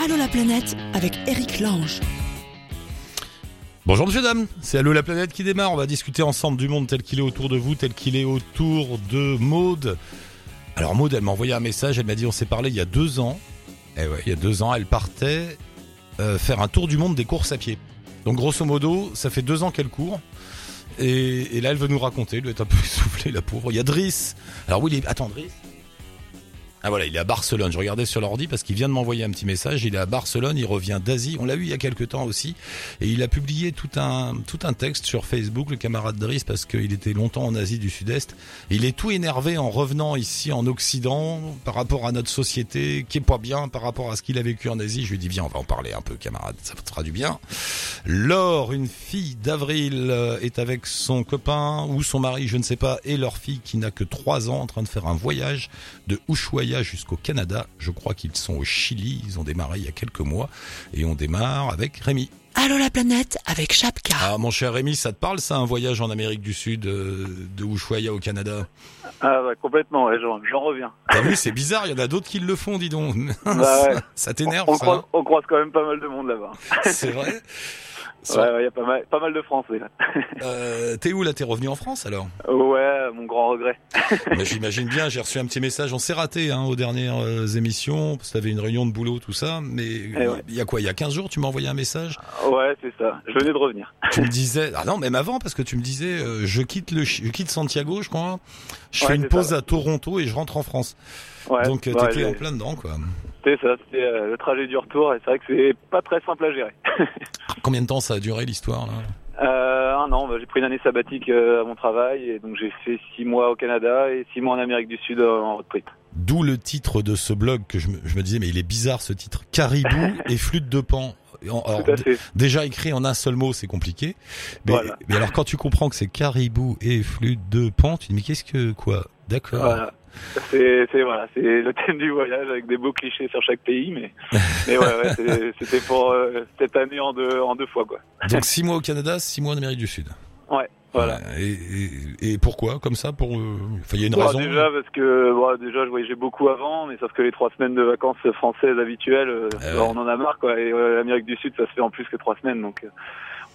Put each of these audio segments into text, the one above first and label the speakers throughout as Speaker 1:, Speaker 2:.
Speaker 1: Allô la planète avec Eric Lange.
Speaker 2: Bonjour monsieur dame, c'est Allô la planète qui démarre. On va discuter ensemble du monde tel qu'il est autour de vous, tel qu'il est autour de Maude. Alors Maude, elle m'a envoyé un message, elle m'a dit on s'est parlé il y a deux ans. Eh ouais, il y a deux ans, elle partait euh, faire un tour du monde des courses à pied. Donc grosso modo, ça fait deux ans qu'elle court. Et, là, elle veut nous raconter, elle doit être un peu essoufflée, la pauvre. Il y a Driss. Alors oui. Attends, Driss ah voilà, il est à Barcelone. Je regardais sur l'ordi parce qu'il vient de m'envoyer un petit message. Il est à Barcelone, il revient d'Asie. On l'a vu il y a quelques temps aussi. Et il a publié tout un, tout un texte sur Facebook, le camarade Driss, parce qu'il était longtemps en Asie du Sud-Est. Il est tout énervé en revenant ici en Occident par rapport à notre société, qui est pas bien par rapport à ce qu'il a vécu en Asie. Je lui dis, viens, on va en parler un peu, camarade. Ça fera du bien. Laure, une fille d'Avril, euh, est avec son copain ou son mari, je ne sais pas, et leur fille qui n'a que 3 ans en train de faire un voyage de Ushuaïa jusqu'au Canada. Je crois qu'ils sont au Chili. Ils ont démarré il y a quelques mois. Et on démarre avec Rémi.
Speaker 1: Allô la planète avec Chapka.
Speaker 2: Ah mon cher Rémi, ça te parle ça un voyage en Amérique du Sud euh, de Ushuaia au Canada?
Speaker 3: Ah bah, complètement, ouais, j'en reviens.
Speaker 2: T'as vu, c'est bizarre, il y en a d'autres qui le font, dis donc.
Speaker 3: Bah, ouais.
Speaker 2: ça, t'énerve
Speaker 3: on,
Speaker 2: ça
Speaker 3: croise, on croise quand même pas mal de monde là-bas.
Speaker 2: C'est vrai?
Speaker 3: Ouais, il y a pas mal, pas mal de Français.
Speaker 2: Euh, T'es où là? T'es revenu en France alors?
Speaker 3: Ouais, mon grand regret.
Speaker 2: Mais j'imagine bien, j'ai reçu un petit message, on s'est raté hein, aux dernières euh, émissions, parce que t'avais une réunion de boulot, tout ça, mais
Speaker 3: Eh ouais.
Speaker 2: il y a quoi? Il y a 15 jours, tu m'as envoyé un message?
Speaker 3: Ouais, c'est ça. Je venais de revenir.
Speaker 2: tu me disais, ah non, même avant, parce que tu me disais, euh, je quitte le, je quitte Santiago, je crois. Je
Speaker 3: Ouais,
Speaker 2: fais une pause
Speaker 3: ça.
Speaker 2: à Toronto et je rentre en France.
Speaker 3: Ouais,
Speaker 2: Donc euh,
Speaker 3: ouais,
Speaker 2: t'étais en plein dedans, quoi.
Speaker 3: C'est ça, c'était euh, le trajet du retour et c'est vrai que c'est pas très simple à gérer.
Speaker 2: Combien de temps ça a duré l'histoire là?
Speaker 3: Euh, un an, bah, j'ai pris une année sabbatique euh, à mon travail et donc j'ai fait six mois au Canada et six mois en Amérique du Sud en road trip.
Speaker 2: D'où le titre de ce blog que je me, je me disais, mais il est bizarre ce titre. Caribou et flûte de pan. Alors, déjà écrit en un seul mot, c'est compliqué. Mais,
Speaker 3: Voilà.
Speaker 2: mais alors quand tu comprends que c'est caribou et flûte de pan, tu te dis mais qu'est-ce que quoi? D'accord.
Speaker 3: Voilà. C'est, voilà, c'est le thème du voyage avec des beaux clichés sur chaque pays, mais, mais ouais, ouais, c'est- c'était pour euh, cette année en deux, en deux fois quoi.
Speaker 2: Donc six mois au Canada, six mois en Amérique du Sud.
Speaker 3: Ouais, voilà.
Speaker 2: Et, et, et pourquoi comme ça Pour, enfin, il y a une raison.
Speaker 3: déjà parce que bon, déjà je voyageais beaucoup avant, mais sauf que les trois semaines de vacances françaises habituelles, euh,
Speaker 2: ouais.
Speaker 3: on en a marre quoi. Et euh, l'Amérique du Sud, ça se fait en plus que trois semaines, donc euh,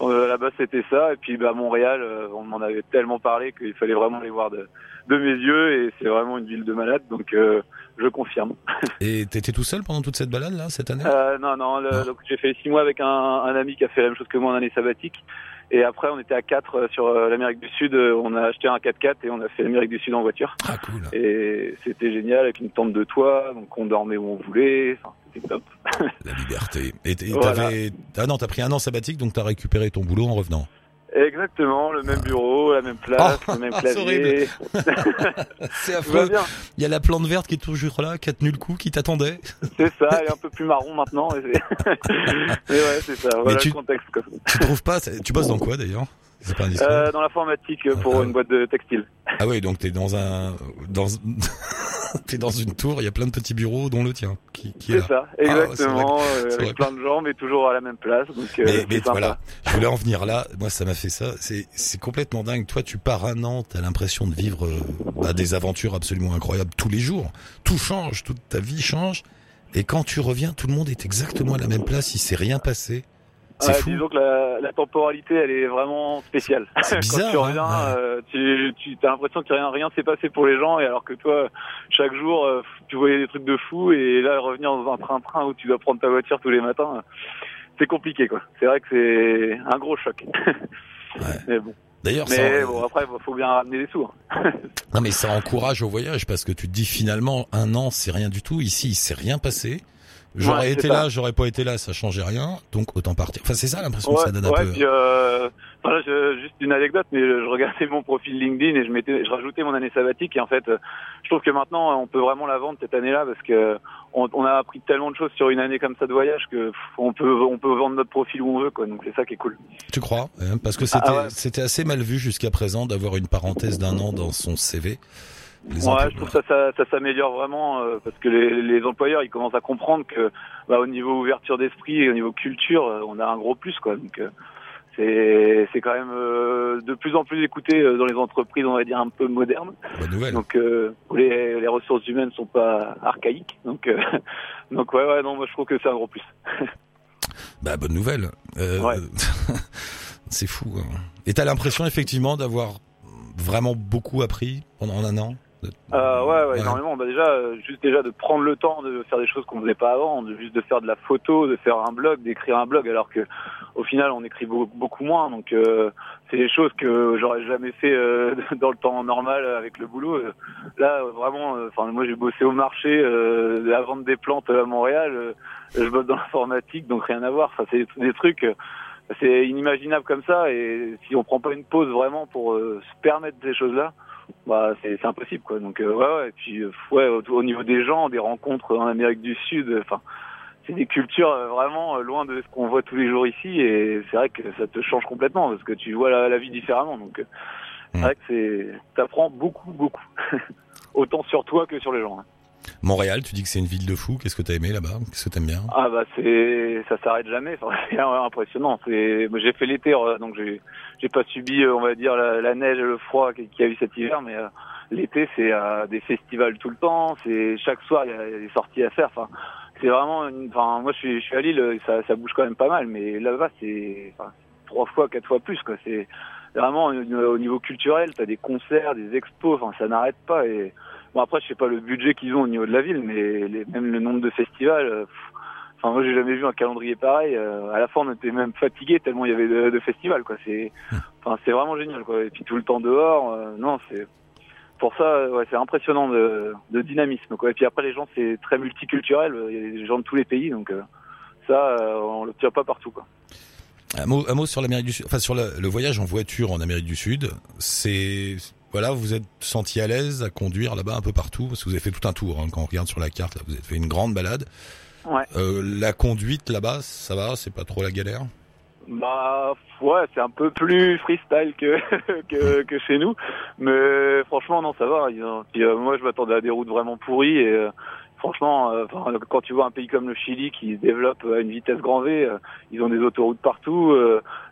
Speaker 3: euh, là-bas c'était ça. Et puis bah Montréal, on m'en avait tellement parlé qu'il fallait vraiment les voir de, de mes yeux, et c'est vraiment une ville de malade, donc euh, je confirme.
Speaker 2: Et t'étais tout seul pendant toute cette balade là cette année?
Speaker 3: Euh, non, non, le- donc j'ai fait six mois avec un, un ami qui a fait la même chose que moi en année sabbatique. Et après, on était à quatre euh, sur l'Amérique du Sud. On a acheté un 4x4 et on a fait l'Amérique du Sud en voiture.
Speaker 2: Ah cool.
Speaker 3: Et c'était génial avec une tente de toit, donc on dormait où on voulait. Enfin, top.
Speaker 2: La liberté. Et et
Speaker 3: Voilà.
Speaker 2: t'avais ah non t'as pris un an sabbatique donc t'as récupéré ton boulot en revenant.
Speaker 3: Exactement, le même bureau, la même place,
Speaker 2: Oh,
Speaker 3: le même
Speaker 2: c'est
Speaker 3: clavier.
Speaker 2: C'est
Speaker 3: bien.
Speaker 2: Il y a la plante verte qui est toujours là, qui a tenu le coup, qui t'attendait.
Speaker 3: C'est ça, elle est un peu plus marron maintenant. Mais ouais, c'est ça. Voilà
Speaker 2: tu-
Speaker 3: le contexte. Quoi.
Speaker 2: Tu trouves pas Tu bosses dans quoi d'ailleurs? Pas.
Speaker 3: Euh, dans l'informatique pour
Speaker 2: Ah.
Speaker 3: une boîte de textile.
Speaker 2: Ah oui, donc t'es dans un dans t'es dans une tour, il y a plein de petits bureaux dont le tien qui, qui est
Speaker 3: C'est ça,
Speaker 2: Ah,
Speaker 3: exactement, euh, avec plein de gens, mais toujours à la même place. Donc, euh,
Speaker 2: Mais,
Speaker 3: c'est
Speaker 2: mais voilà, je voulais en venir là. Moi, ça m'a fait ça. C'est c'est complètement dingue. Toi, tu pars un an, t'as l'impression de vivre euh, bah, des aventures absolument incroyables tous les jours. Tout change, toute ta vie change. Et quand tu reviens, tout le monde est exactement à la même place. Il s'est rien passé. C'est
Speaker 3: Ouais,
Speaker 2: fou.
Speaker 3: Disons que la, la temporalité, elle est vraiment spéciale.
Speaker 2: C'est bizarre,
Speaker 3: Quand tu
Speaker 2: hein,
Speaker 3: reviens,
Speaker 2: ouais.
Speaker 3: euh, tu, tu as l'impression que rien rien s'est passé pour les gens, et alors que toi, chaque jour, euh, tu voyais des trucs de fou, et là, revenir dans un train-train où tu dois prendre ta voiture tous les matins, euh, c'est compliqué, quoi. C'est vrai que c'est un gros choc. Mais bon,
Speaker 2: D'ailleurs,
Speaker 3: mais bon, après, il faut bien ramener des sous. hein.
Speaker 2: non mais ça encourage au voyage parce que tu te dis finalement un an, c'est rien du tout. Ici, il s'est rien passé. J'aurais
Speaker 3: Ouais,
Speaker 2: été là, j'aurais pas été là, ça changeait rien. Donc autant partir. Enfin, c'est ça l'impression que ça donne un
Speaker 3: ouais,
Speaker 2: peu.
Speaker 3: puis, euh, voilà, je- juste une anecdote, mais je regardais mon profil LinkedIn et je mettais, je rajoutais mon année sabbatique et en fait, je trouve que maintenant on peut vraiment la vendre cette année-là parce que on, on a appris tellement de choses sur une année comme ça de voyage que pff, on peut on peut vendre notre profil où on veut quoi. Donc c'est ça qui est cool.
Speaker 2: Tu crois hein, Parce que c'était
Speaker 3: Ah
Speaker 2: c'était assez mal vu jusqu'à présent d'avoir une parenthèse d'un an dans son CV. Les
Speaker 3: Ouais, je trouve ça ça, ça s'améliore vraiment euh, parce que les, les employeurs ils commencent à comprendre que bah, au niveau ouverture d'esprit et au niveau culture, euh, on a un gros plus quoi. Donc euh, c'est c'est quand même euh, de plus en plus écouté dans les entreprises, on va dire un peu modernes.
Speaker 2: Bonne nouvelle.
Speaker 3: Donc les, les ressources humaines sont pas archaïques. Donc donc ouais ouais non moi je trouve que c'est un gros plus.
Speaker 2: Bah bonne nouvelle.
Speaker 3: Ouais.
Speaker 2: c'est fou. hein. Et t'as l'impression effectivement d'avoir vraiment beaucoup appris pendant un an?
Speaker 3: Euh, ouais, ouais,
Speaker 2: Ouais.
Speaker 3: énormément. Bah déjà, euh, juste déjà de prendre le temps de faire des choses qu'on faisait pas avant, de juste de faire de la photo, de faire un blog, d'écrire un blog, alors que au final on écrit beaucoup, beaucoup moins. Donc euh, c'est des choses que j'aurais jamais fait euh, dans le temps normal avec le boulot. Euh, Là, vraiment, enfin moi j'ai bossé au marché, euh, à vendre des plantes à Montréal. euh, je bosse dans l'informatique, donc rien à voir. Enfin, c'est des trucs. c'est inimaginable comme ça et si on prend pas une pause vraiment pour euh, se permettre ces choses-là, bah c'est impossible quoi. Donc euh, ouais ouais et puis euh, ouais au, au niveau des gens, des rencontres en Amérique du Sud, euh, enfin c'est des cultures euh, vraiment loin de ce qu'on voit tous les jours ici et c'est vrai que ça te change complètement parce que tu vois la, la vie différemment. Donc c'est
Speaker 2: Mm.
Speaker 3: vrai que c'est t'apprends beaucoup beaucoup autant sur toi que sur les gens. hein.
Speaker 2: Montréal, tu dis que c'est une ville de fou. Qu'est-ce que t'as aimé là-bas? Qu'est-ce que t'aimes bien?
Speaker 3: Ah bah c'est ça s'arrête jamais. C'est impressionnant. C'est j'ai fait l'été donc j'ai j'ai pas subi euh, on va dire la, neige et le froid qu'il y a eu cet hiver mais euh, l'été c'est euh, des festivals tout le temps. C'est chaque soir il y, a des sorties à faire. Enfin c'est vraiment enfin moi je suis je suis à Lille ça ça bouge quand même pas mal mais là-bas c'est trois fois quatre fois plus quoi. C'est vraiment au au niveau culturel t'as des concerts des expos enfin ça n'arrête pas et Bon après je sais pas le budget qu'ils ont au niveau de la ville, mais même le nombre de festivals. Enfin moi j'ai jamais vu un calendrier pareil. euh, à la fin on était même fatigué tellement il y avait de, de festivals quoi. C'est, enfin c'est vraiment génial quoi. Et puis tout le temps dehors, euh, non c'est pour ça euh, ouais c'est impressionnant de, de dynamisme quoi. Et puis après les gens c'est très multiculturel. Il y a des gens de tous les pays donc euh, ça on tire pas partout quoi.
Speaker 2: Un mot, un mot sur l'Amérique du Sud. Enfin sur le, le voyage en voiture en Amérique du Sud. C'est voilà, vous êtes senti à l'aise à conduire là-bas un peu partout? Parce que vous avez fait tout un tour. hein, quand on regarde sur la carte, là, vous avez fait une grande balade.
Speaker 3: Ouais.
Speaker 2: Euh, la conduite là-bas, ça va, c'est pas trop la galère.
Speaker 3: Bah ouais, c'est un peu plus freestyle que, que que chez nous, mais franchement non ça va. Puis, euh, moi je m'attendais à des routes vraiment pourries et euh, franchement euh, quand tu vois un pays comme le Chili qui se développe à une vitesse grand V, ils ont des autoroutes partout.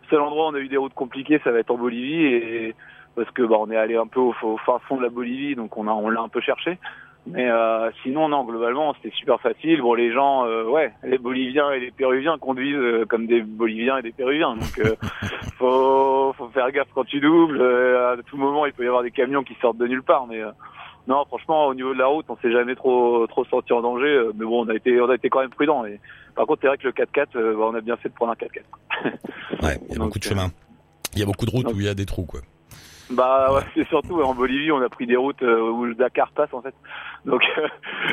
Speaker 3: Seul endroit où on a eu des routes compliquées, ça va être en Bolivie et parce que bah on est allé un peu au, au fin fond de la Bolivie, donc on a on l'a un peu cherché. Mais euh, sinon, non, globalement, c'était super facile. Bon, les gens, euh, ouais, les Boliviens et les Péruviens conduisent euh, comme des Boliviens et des Péruviens. Donc, faut, faut faire gaffe quand tu doubles. À tout moment, il peut y avoir des camions qui sortent de nulle part. Mais non, franchement, au niveau de la route, on s'est jamais trop trop senti en danger. Mais bon, on a été on a été quand même prudent. Et par contre, c'est vrai que le 4x4, euh, bah, on a bien fait de prendre un 4x4.
Speaker 2: Ouais, il y a beaucoup de chemins. Il y a beaucoup de routes
Speaker 3: donc-
Speaker 2: où il y a des trous, quoi.
Speaker 3: Bah, ouais, c'est surtout en Bolivie, on a pris des routes euh, où le Dakar passe en fait. Donc, euh,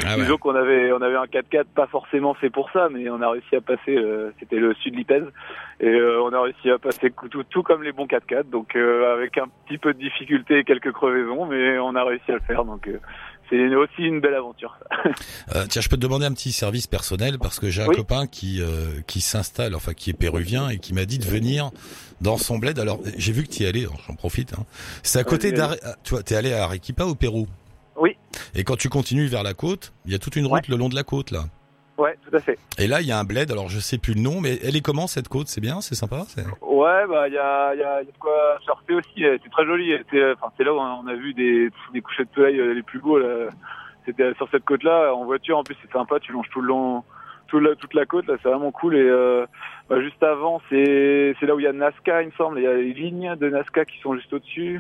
Speaker 2: Ah ouais.
Speaker 3: Disons qu'on avait on avait un 4x4 pas forcément fait pour ça, mais on a réussi à passer. euh, C'était le sud Lipez et euh, on a réussi à passer tout, tout comme les bons 4x4. Donc euh, avec un petit peu de difficulté et quelques crevaisons, mais on a réussi à le faire. Donc euh, c'est aussi une belle aventure.
Speaker 2: Euh, tiens, je peux te demander un petit service personnel parce que j'ai un
Speaker 3: Oui.
Speaker 2: copain qui euh, qui s'installe, enfin qui est péruvien et qui m'a dit de venir dans son bled. Alors j'ai vu que tu y allais, j'en profite. Hein. C'est à côté
Speaker 3: Vas-y,
Speaker 2: d'Are... ah, Tu vois, t'es allé à Arequipa au Pérou?
Speaker 3: Oui.
Speaker 2: Et quand tu continues vers la côte, il y a toute une route le long de la côte là.
Speaker 3: Ouais, tout à fait.
Speaker 2: Et là, il y a un bled. Alors je sais plus le nom, mais elle est comment cette côte? C'est bien, c'est sympa.
Speaker 3: Ouais, bah il y a, y, a, y a de quoi surfer aussi. C'est très joli. C'est enfin, là où on a vu des, des couchers de soleil euh, les plus beaux. C'était sur cette côte-là en voiture. En plus, c'est sympa. Tu longes tout le long, la, toute la côte. Là, c'est vraiment cool. Et euh, bah, juste avant, c'est là où il y a Nazca, il me semble. Il y a les lignes de Nazca qui sont juste au-dessus.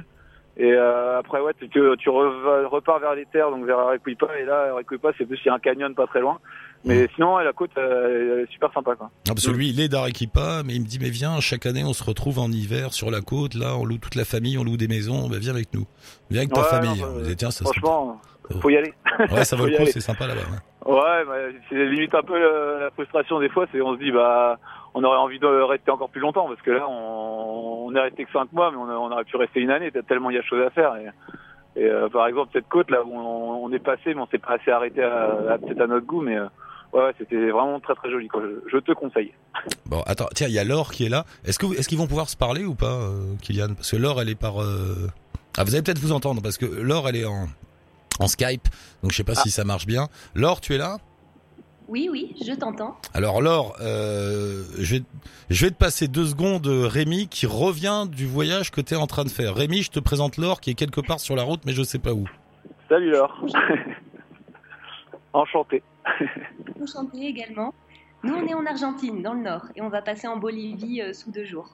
Speaker 3: Et euh, après, ouais, tu, tu repars vers les terres, donc vers Arequipa. Et là, Arequipa, c'est plus il y a un canyon pas très loin. Mais sinon, ouais, la côte, euh, elle est super sympa, quoi.
Speaker 2: Non, parce que lui, il est d'Arequipa, mais il me dit, mais viens, chaque année, on se retrouve en hiver sur la côte, là, on loue toute la famille, on loue des maisons, bah, viens avec nous. Viens avec ta
Speaker 3: Ouais,
Speaker 2: famille.
Speaker 3: non, bah,
Speaker 2: disait, tiens, ça,
Speaker 3: Franchement,
Speaker 2: Oh.
Speaker 3: faut y aller.
Speaker 2: ouais, ça vaut le coup, c'est sympa là-bas. ouais.
Speaker 3: Ouais, bah, c'est limite un peu euh, la frustration des fois, c'est on se dit bah on aurait envie de rester encore plus longtemps parce que là on, on est resté que cinq mois mais on, aurait pu rester une année tellement il y a de choses à faire et, et, euh, par exemple cette côte là où on, on est passé mais on s'est pas assez arrêté à, à- peut-être à notre goût mais euh, ouais, ouais, c'était vraiment très très joli quoi. Je, je te conseille.
Speaker 2: Bon, attends, tiens, il y a Laure qui est là. Est-ce que vous- est-ce qu'ils vont pouvoir se parler ou pas, euh, Kylian? Parce que Laure, elle est par. euh, Ah, vous allez peut-être vous entendre parce que Laure, elle est en en Skype, donc je sais pas
Speaker 3: Ah.
Speaker 2: si ça marche bien. Laure, tu es là?
Speaker 4: Oui, oui, je t'entends.
Speaker 2: Alors Laure, euh, je, vais, je vais te passer deux secondes Rémi qui revient du voyage que tu es en train de faire. Rémi, je te présente Laure qui est quelque part sur la route mais je sais pas où.
Speaker 3: Salut Laure. Enchanté.
Speaker 4: Enchanté également. Nous, on est en Argentine, dans le nord, et on va passer en Bolivie euh, sous deux jours.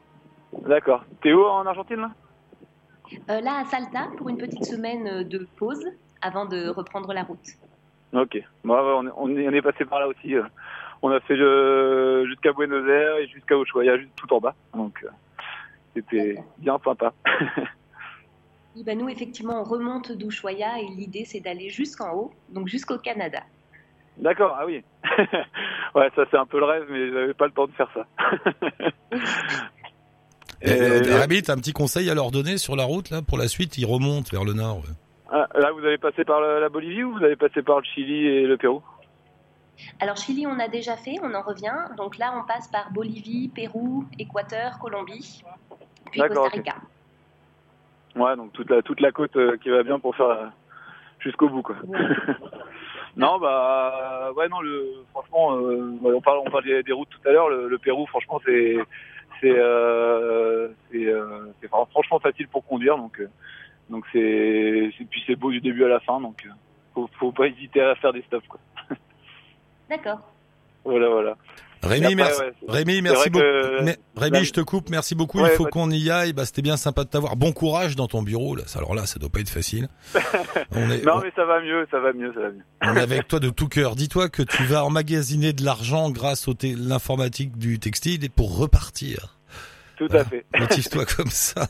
Speaker 3: D'accord. T'es où en Argentine là?
Speaker 4: Euh, là, à Salta, pour une petite semaine euh, de pause avant de reprendre la route.
Speaker 3: Ok. Bon, ouais, on, est, on passé par là aussi. On a fait jusqu'à Buenos Aires et jusqu'à Ushuaia, juste tout en bas. Donc c'était bien sympa.
Speaker 4: Oui, bah, nous, effectivement, on remonte d'Ushuaia et l'idée, c'est d'aller jusqu'en haut, donc jusqu'au Canada.
Speaker 3: D'accord, ah oui. ouais, ça c'est un peu le rêve, mais j'avais pas le temps de faire ça.
Speaker 2: Et,
Speaker 3: Et-
Speaker 2: euh, Rémi, t'as un petit conseil à leur donner sur la route là pour la suite Ils remontent vers le nord. ouais.
Speaker 3: Ah, là, vous avez passé par la, Bolivie ou vous avez passé par le Chili et le Pérou?
Speaker 4: Alors, Chili, on a déjà fait, on en revient. Donc là, on passe par Bolivie, Pérou, Équateur, Colombie, puis Costa Rica.
Speaker 3: Ouais, donc toute la toute la côte euh, qui va bien pour faire euh, jusqu'au bout, quoi.
Speaker 4: Ouais.
Speaker 3: non, bah ouais, non, le franchement, euh, on parle on parle des, des routes tout à l'heure. Le, le Pérou, franchement, c'est c'est euh, c'est euh, franchement facile pour conduire, donc euh, donc c'est c'est- puis c'est beau du début à la fin, donc euh, faut faut pas hésiter à faire des stops, quoi.
Speaker 4: D'accord.
Speaker 3: Voilà, voilà.
Speaker 2: Rémi,
Speaker 3: après,
Speaker 2: merci.
Speaker 3: ouais,
Speaker 2: Rémi, merci beaucoup.
Speaker 3: que-
Speaker 2: Rémi, je te coupe. Merci beaucoup.
Speaker 3: Ouais,
Speaker 2: Il faut qu'on y aille. Bah, c'était bien sympa de t'avoir. Bon courage dans ton bureau. Là. Alors là, ça doit pas être facile. On est,
Speaker 3: Non, mais ça va mieux, ça va mieux, ça va mieux.
Speaker 2: on est avec toi de tout cœur. Dis-toi que tu vas emmagasiner de l'argent grâce au té- l'informatique du textile et pour repartir.
Speaker 3: Tout
Speaker 2: Voilà.
Speaker 3: à fait.
Speaker 2: Motive-toi comme ça.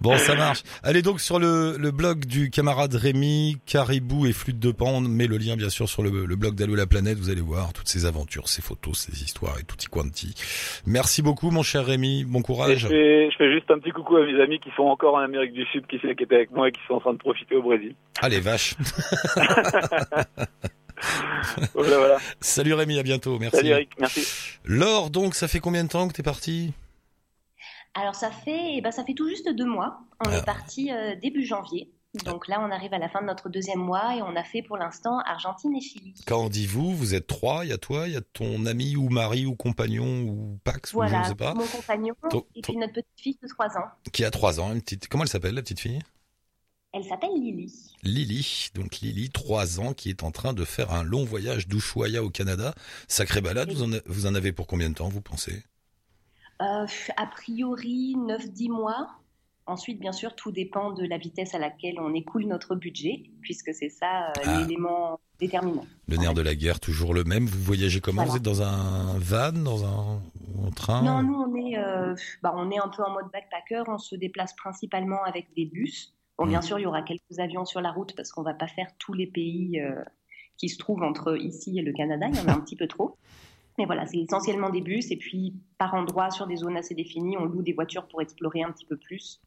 Speaker 2: Bon, ça marche. Allez donc sur le, le blog du camarade Rémi, Caribou et Flûte de Pan. On met le lien bien sûr sur le, le blog d'Allo la planète. Vous allez voir toutes ces aventures, ces photos, ces histoires et tutti quanti. Merci beaucoup mon cher Rémi. Bon courage.
Speaker 3: je, fais, je fais juste un petit coucou à mes amis qui sont encore en Amérique du Sud, qui, qui étaient avec moi et qui sont en train de profiter au Brésil.
Speaker 2: Allez vache.
Speaker 3: Voilà, voilà.
Speaker 2: Salut Rémi, à bientôt. Merci.
Speaker 3: Salut Eric, merci.
Speaker 2: Laure, donc ça fait combien de temps que t'es parti?
Speaker 4: Alors ça fait, eh ben, ça fait tout juste deux mois. On
Speaker 2: Ah.
Speaker 4: est parti euh, début janvier. Donc là, on arrive à la fin de notre deuxième mois et on a fait pour l'instant Argentine et Chili.
Speaker 2: Quand on dit vous, vous êtes trois. Il y a toi, il y a ton ami ou mari ou compagnon ou Pax ou je
Speaker 4: Voilà,
Speaker 2: ne sais pas,
Speaker 4: mon compagnon
Speaker 2: Ton-
Speaker 4: et puis notre petite fille de 3 ans.
Speaker 2: qui a trois ans. Une petite. Comment elle s'appelle la petite fille?
Speaker 4: Elle s'appelle Lily.
Speaker 2: Lily, donc Lily, 3 ans, qui est en train de faire un long voyage d'Ushuaia au Canada. Sacrée balade, vous en, a- vous en avez pour combien de temps, vous pensez?
Speaker 4: A priori, 9-10 mois. Ensuite, bien sûr, tout dépend de la vitesse à laquelle on écoule notre budget, puisque c'est ça euh,
Speaker 2: Ah.
Speaker 4: l'élément déterminant.
Speaker 2: Le nerf de la guerre, toujours le même. Vous voyagez comment?
Speaker 4: Voilà.
Speaker 2: Vous êtes dans un van, dans un, un train?
Speaker 4: Non, nous, on est, euh, bah, on est un peu en mode backpacker. On se déplace principalement avec des bus. Bon, bien
Speaker 2: Mm.
Speaker 4: sûr, il y aura quelques avions sur la route parce qu'on va pas faire tous les pays euh, qui se trouvent entre ici et le Canada. Il y en a un petit peu trop. Mais voilà, c'est essentiellement des bus. Et puis, par endroit, sur des zones assez définies, on loue des voitures pour explorer un petit peu plus.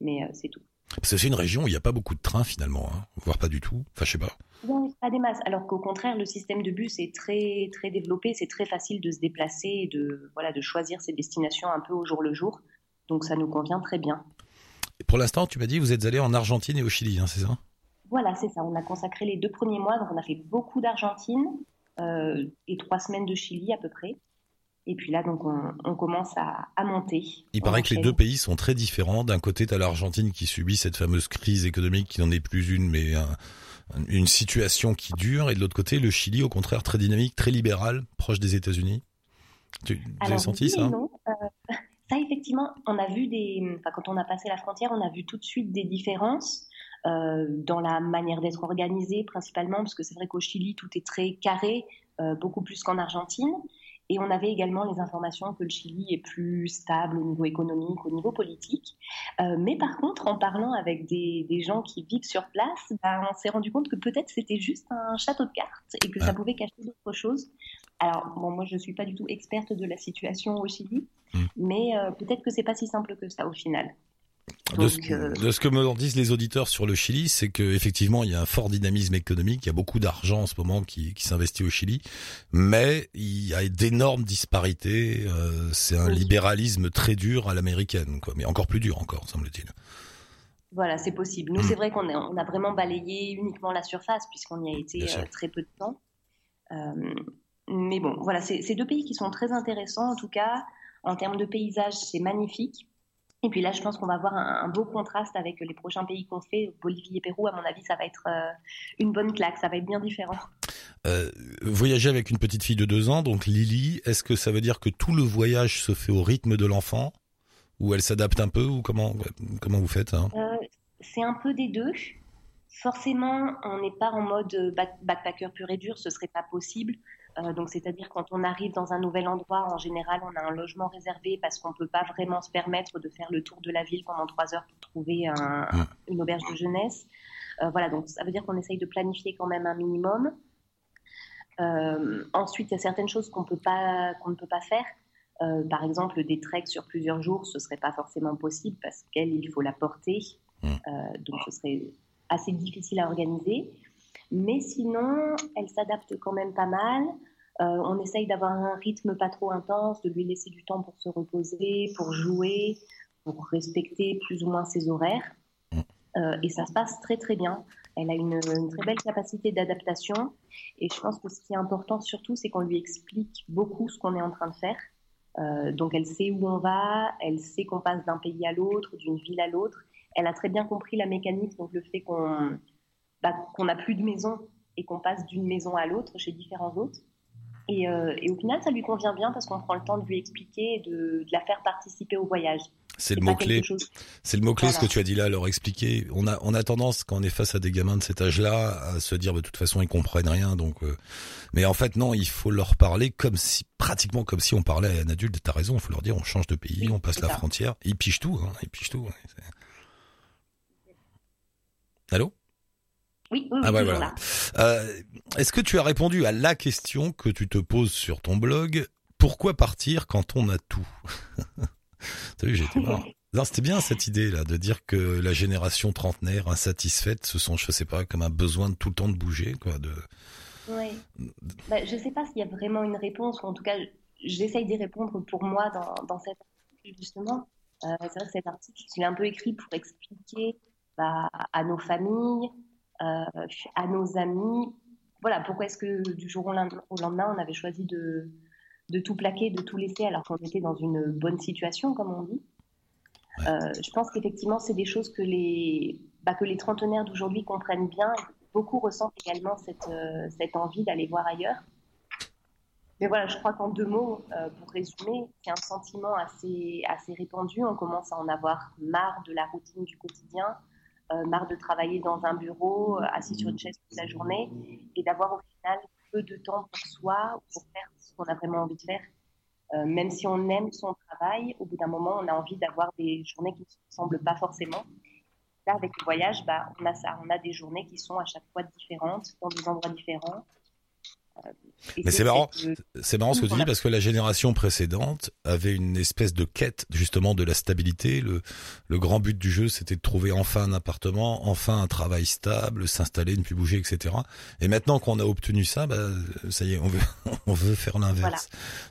Speaker 4: Mais euh, c'est tout.
Speaker 2: Parce que c'est une région où il n'y a pas beaucoup de trains finalement, hein. voire pas du tout. Enfin, je sais pas.
Speaker 4: Non, pas des masses. Alors qu'au contraire, le système de bus est très très développé. C'est très facile de se déplacer et de voilà de choisir ses destinations un peu au jour le jour. Donc ça nous convient très bien.
Speaker 2: Et pour l'instant, tu m'as dit, vous êtes allé en Argentine et au Chili, hein, c'est ça?
Speaker 4: Voilà, c'est ça. On a consacré les deux premiers mois. Donc on a fait beaucoup d'Argentine euh, et trois semaines de Chili à peu près. Et puis là, donc on, on commence à, à monter.
Speaker 2: Il paraît que les deux pays sont très différents. D'un côté, tu as l'Argentine qui subit cette fameuse crise économique qui n'en est plus une, mais un- une situation qui dure. Et de l'autre côté, le Chili, au contraire, très dynamique, très libéral, proche des États-Unis. Tu
Speaker 4: Alors,
Speaker 2: senti
Speaker 4: oui
Speaker 2: ça
Speaker 4: non. Euh, ça, effectivement, on a vu des. Enfin, quand on a passé la frontière, on a vu tout de suite des différences euh, dans la manière d'être organisé, principalement, parce que c'est vrai qu'au Chili, tout est très carré, euh, beaucoup plus qu'en Argentine. Et on avait également les informations que le Chili est plus stable au niveau économique, au niveau politique. Euh, mais par contre, en parlant avec des, des gens qui vivent sur place, ben, on s'est rendu compte que peut-être c'était juste un château de cartes et que
Speaker 2: Ah.
Speaker 4: ça pouvait cacher d'autres choses. Alors, bon, moi, je ne suis pas du tout experte de la situation au Chili,
Speaker 2: Mm.
Speaker 4: mais euh, peut-être que c'est pas si simple que ça au final.
Speaker 2: De,
Speaker 4: Donc,
Speaker 2: ce,
Speaker 4: euh,
Speaker 2: de ce que me disent les auditeurs sur le Chili, c'est que effectivement il y a un fort dynamisme économique, il y a beaucoup d'argent en ce moment qui, qui s'investit au Chili, mais il y a d'énormes disparités. euh, c'est un
Speaker 4: Oui.
Speaker 2: libéralisme très dur à l'américaine, quoi, mais encore plus dur encore, semble-t-il.
Speaker 4: Voilà, c'est possible. Nous,
Speaker 2: Mm.
Speaker 4: c'est vrai qu'on a, on a vraiment balayé uniquement la surface, puisqu'on y a été euh, très peu de temps. Euh, Mais bon, voilà, c'est deux pays qui sont très intéressants en tout cas. En termes de paysage, c'est magnifique. Et puis là, je pense qu'on va avoir un, beau contraste avec les prochains pays qu'on fait. Bolivie et Pérou, à mon avis, ça va être euh, une bonne claque, ça va être bien différent.
Speaker 2: Euh, voyager avec une petite fille de deux ans, donc Lily, est-ce que ça veut dire que tout le voyage se fait au rythme de l'enfant? Ou elle s'adapte un peu Ou comment, comment vous faites hein?
Speaker 4: Euh, C'est un peu des deux. Forcément, on n'est pas en mode backpacker pur et dur, ce serait pas possible. Euh, donc, c'est-à-dire quand on arrive dans un nouvel endroit, en général, on a un logement réservé parce qu'on ne peut pas vraiment se permettre de faire le tour de la ville pendant trois heures pour trouver une auberge de jeunesse. Euh, voilà, donc ça veut dire qu'on essaye de planifier quand même un minimum. Euh, ensuite, il y a certaines choses qu'on qu'on ne peut pas faire. par exemple, des treks sur plusieurs jours, ce serait pas forcément possible parce qu'elle, il faut la porter. donc, ce serait assez difficile à organiser. Mais sinon, elle s'adapte quand même pas mal. Euh, on essaye d'avoir un rythme pas trop intense, de lui laisser du temps pour se reposer, pour jouer, pour respecter plus ou moins ses horaires. Mm. Euh, et ça se passe très très bien. Elle a une, très belle capacité d'adaptation. Et je pense que ce qui est important surtout, c'est qu'on lui explique beaucoup ce qu'on est en train de faire. Euh, donc elle sait où on va, elle sait qu'on passe d'un pays à l'autre, d'une ville à l'autre. Elle a très bien compris la mécanique, donc le fait qu'on bah, qu'on n'a plus de maison et qu'on passe d'une maison à l'autre chez différents hôtes. Et, euh, et, au final, ça lui convient bien parce qu'on prend le temps de lui expliquer et de, la faire participer au voyage.
Speaker 2: C'est le mot-clé. C'est le mot-clé ce que tu as dit là, leur expliquer. On a, on a tendance, quand on est face à des gamins de cet âge-là, à se dire, de toute façon, ils comprennent rien. Donc, euh. Mais en fait, non, il faut leur parler comme si, pratiquement comme si on parlait à un adulte. T'as raison, il faut leur dire, on change de pays, on passe la frontière. Ils pichent tout, hein, ils pichent tout. Allô?
Speaker 4: Oui, oui, ah voilà.
Speaker 2: Euh, est-ce que tu as répondu à la question que tu te poses sur ton blog Pourquoi partir quand on a tout? T'as vu, j'étais mort. Non, c'était bien cette idée là de dire que la génération trentenaire insatisfaite, ce sont, je sais pas, comme un besoin de tout le temps de bouger, quoi. De.
Speaker 4: Oui. Bah, je sais pas s'il y a vraiment une réponse, ou en tout cas, j'essaye d'y répondre pour moi dans, dans cet article justement. Euh, c'est vrai que cet article, il est un peu écrit pour expliquer bah, à nos familles, à nos amis. Voilà, pourquoi est-ce que du jour au lendemain, on avait choisi de, de tout plaquer, de tout laisser alors qu'on était dans une bonne situation, comme on dit? Euh, je pense qu'effectivement, c'est des choses que les, bah, que les trentenaires d'aujourd'hui comprennent bien. Beaucoup ressentent également cette, euh, cette envie d'aller voir ailleurs. Mais voilà, je crois qu'en deux mots, pour résumer, c'est un sentiment assez, assez répandu. On commence à en avoir marre de la routine du quotidien, euh, marre de travailler dans un bureau, euh, assis sur une chaise toute la journée, et d'avoir au final peu de temps pour soi, pour faire ce qu'on a vraiment envie de faire. Euh, même si on aime son travail, au bout d'un moment, on a envie d'avoir des journées qui ne se ressemblent pas forcément. Là, avec le voyage, bah, on a ça. On a des journées qui sont à chaque fois différentes, dans des endroits différents.
Speaker 2: Mais c'est marrant, c'est marrant ce que tu dis parce que la génération précédente avait une espèce de quête justement de la stabilité. Le, le grand but du jeu, c'était de trouver enfin un appartement, enfin un travail stable, s'installer, ne plus bouger, etc. Et maintenant qu'on a obtenu ça, bah, ça y est, on veut, on veut faire l'inverse.